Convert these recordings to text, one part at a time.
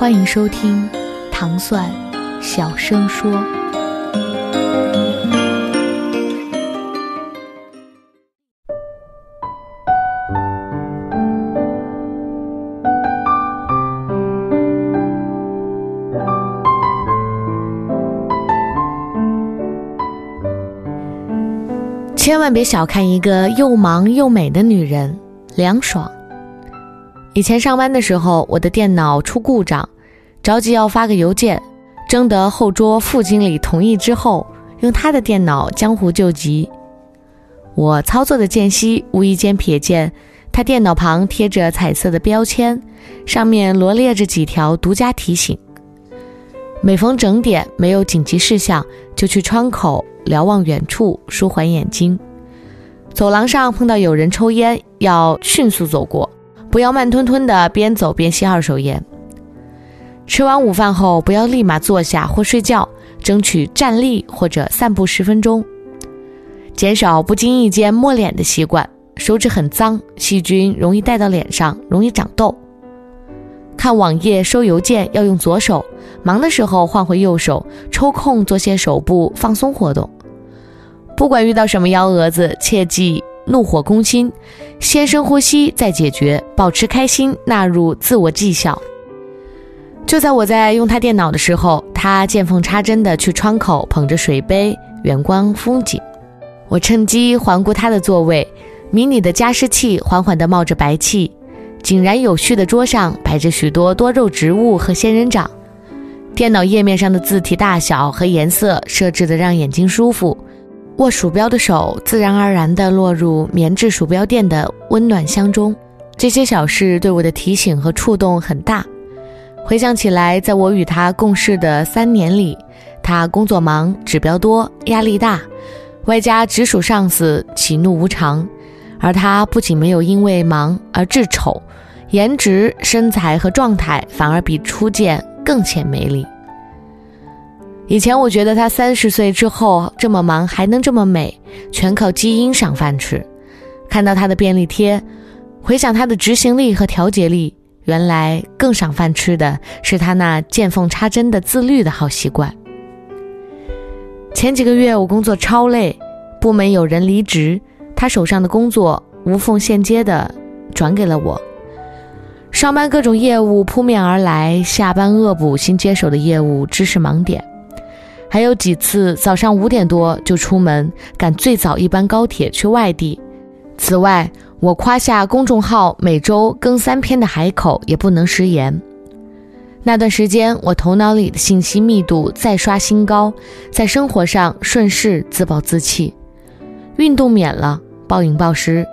欢迎收听糖蒜小声说。千万别小看一个又忙又美的女人，凉爽。以前上班的时候，我的电脑出故障，着急要发个邮件，征得后桌副经理同意之后，用他的电脑江湖救急。我操作的间隙，无意间瞥见他电脑旁贴着彩色的标签，上面罗列着几条独家提醒。每逢整点没有紧急事项，就去窗口瞭望远处，舒缓眼睛。走廊上碰到有人抽烟，要迅速走过，不要慢吞吞的边走边吸二手烟。吃完午饭后，不要立马坐下或睡觉，争取站立或者散步十分钟，减少不经意间摸脸的习惯。手指很脏，细菌容易带到脸上，容易长痘。看网页、收邮件要用左手，忙的时候换回右手，抽空做些手部放松活动。不管遇到什么幺蛾子，切记怒火攻心，先深呼吸再解决，保持开心纳入自我绩效。就在我在用他电脑的时候，他见缝插针的去窗口捧着水杯远观风景。我趁机环顾他的座位，迷你的加湿器缓缓地冒着白气，井然有序的桌上摆着许多多肉植物和仙人掌。电脑页面上的字体大小和颜色设置的让眼睛舒服，握鼠标的手自然而然地落入棉质鼠标垫的温暖箱中。这些小事对我的提醒和触动很大。回想起来，在我与他共事的三年里，他工作忙、指标多、压力大，外加直属上司喜怒无常，而他不仅没有因为忙而致丑，颜值、身材和状态反而比初见更显魅力。以前我觉得他三十岁之后这么忙还能这么美，全靠基因赏饭吃。看到他的便利贴，回想他的执行力和调节力，原来更赏饭吃的是他那见缝插针的自律的好习惯。前几个月我工作超累，部门有人离职，他手上的工作无缝衔接的转给了我。上班各种业务扑面而来，下班恶补新接手的业务知识盲点，还有几次早上五点多就出门赶最早一班高铁去外地。此外，我夸下公众号每周更三篇的海口也不能食言。那段时间，我头脑里的信息密度再刷新高，在生活上顺势自暴自弃，运动免了，暴饮暴食。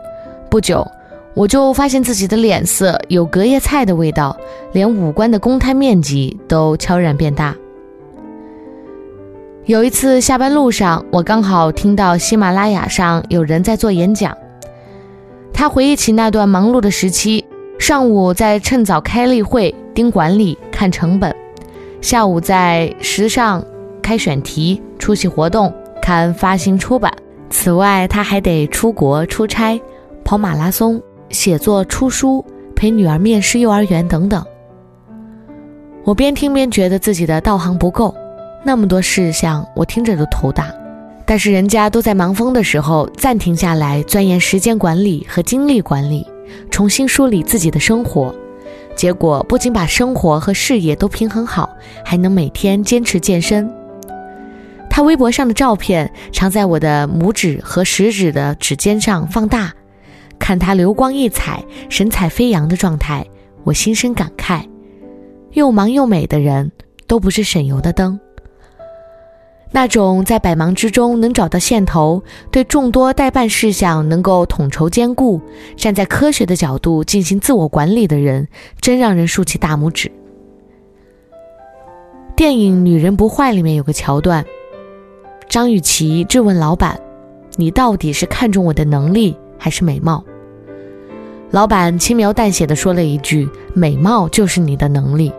不久，我就发现自己的脸色有隔夜菜的味道，连五官的公摊面积都悄然变大。有一次下班路上，我刚好听到喜马拉雅上有人在做演讲。他回忆起那段忙碌的时期：上午在趁早开例会、盯管理、看成本；下午在时尚开选题、出席活动、看发行出版。此外，他还得出国出差、跑马拉松、写作、出书、陪女儿面试幼儿园等等。我边听边觉得自己的道行不够，那么多事项，我听着都头大。但是人家都在忙疯的时候暂停下来，钻研时间管理和精力管理，重新梳理自己的生活，结果不仅把生活和事业都平衡好，还能每天坚持健身。他微博上的照片常在我的拇指和食指的指尖上放大，看他流光溢彩、神采飞扬的状态，我心生感慨：又忙又美的人，都不是省油的灯。那种在百忙之中能找到线头，对众多代办事项能够统筹兼顾，站在科学的角度进行自我管理的人，真让人竖起大拇指。电影《女人不坏》里面有个桥段，张雨绮质问老板：“你到底是看中我的能力还是美貌？”老板轻描淡写的说了一句：“美貌就是你的能力。”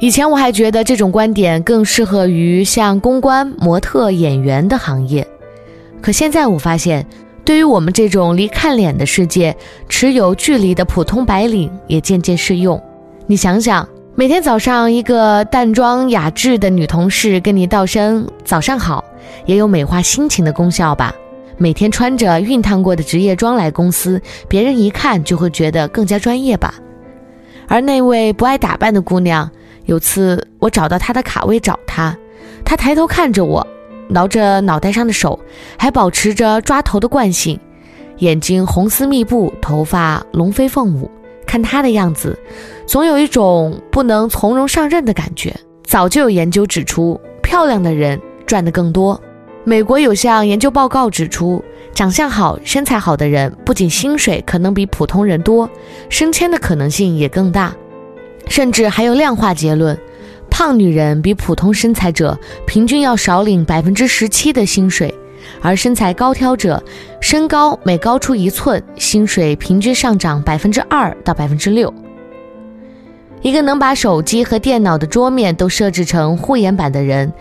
以前我还觉得这种观点更适合于像公关、模特、演员的行业，可现在我发现，对于我们这种离看脸的世界持有距离的普通白领也渐渐适用。你想想，每天早上一个淡妆雅致的女同事跟你道声早上好，也有美化心情的功效吧？每天穿着熨烫过的职业装来公司，别人一看就会觉得更加专业吧。而那位不爱打扮的姑娘，有次我找到他的卡位找他，他抬头看着我，挠着脑袋上的手，还保持着抓头的惯性，眼睛红丝密布，头发龙飞凤舞。看他的样子，总有一种不能从容上任的感觉。早就有研究指出，漂亮的人赚得更多。美国有项研究报告指出，长相好、身材好的人不仅薪水可能比普通人多，升迁的可能性也更大，甚至还有量化结论：胖女人比普通身材者平均要少领百分之十七的薪水，而身材高挑者，身高每高出一寸，薪水平均上涨百分之二到百分之六。一个能把手机和电脑的桌面都设置成护眼板的人。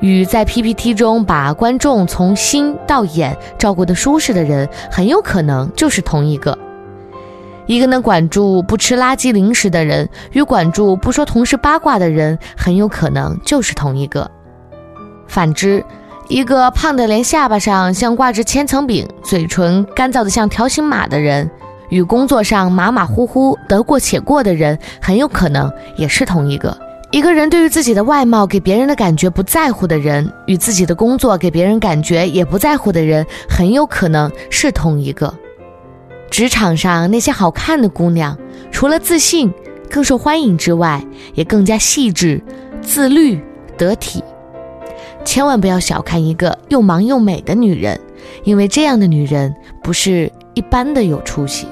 与在 PPT 中把观众从心到眼照顾得舒适的人，很有可能就是同一个。一个能管住不吃垃圾零食的人，与管住不说同事八卦的人，很有可能就是同一个。反之，一个胖得连下巴上像挂着千层饼，嘴唇干燥得像条形码的人，与工作上马马虎虎、得过且过的人，很有可能也是同一个。一个人对于自己的外貌给别人的感觉不在乎的人，与自己的工作给别人感觉也不在乎的人，很有可能是同一个。职场上那些好看的姑娘，除了自信、更受欢迎之外，也更加细致、自律、得体。千万不要小看一个又忙又美的女人，因为这样的女人不是一般的有出息。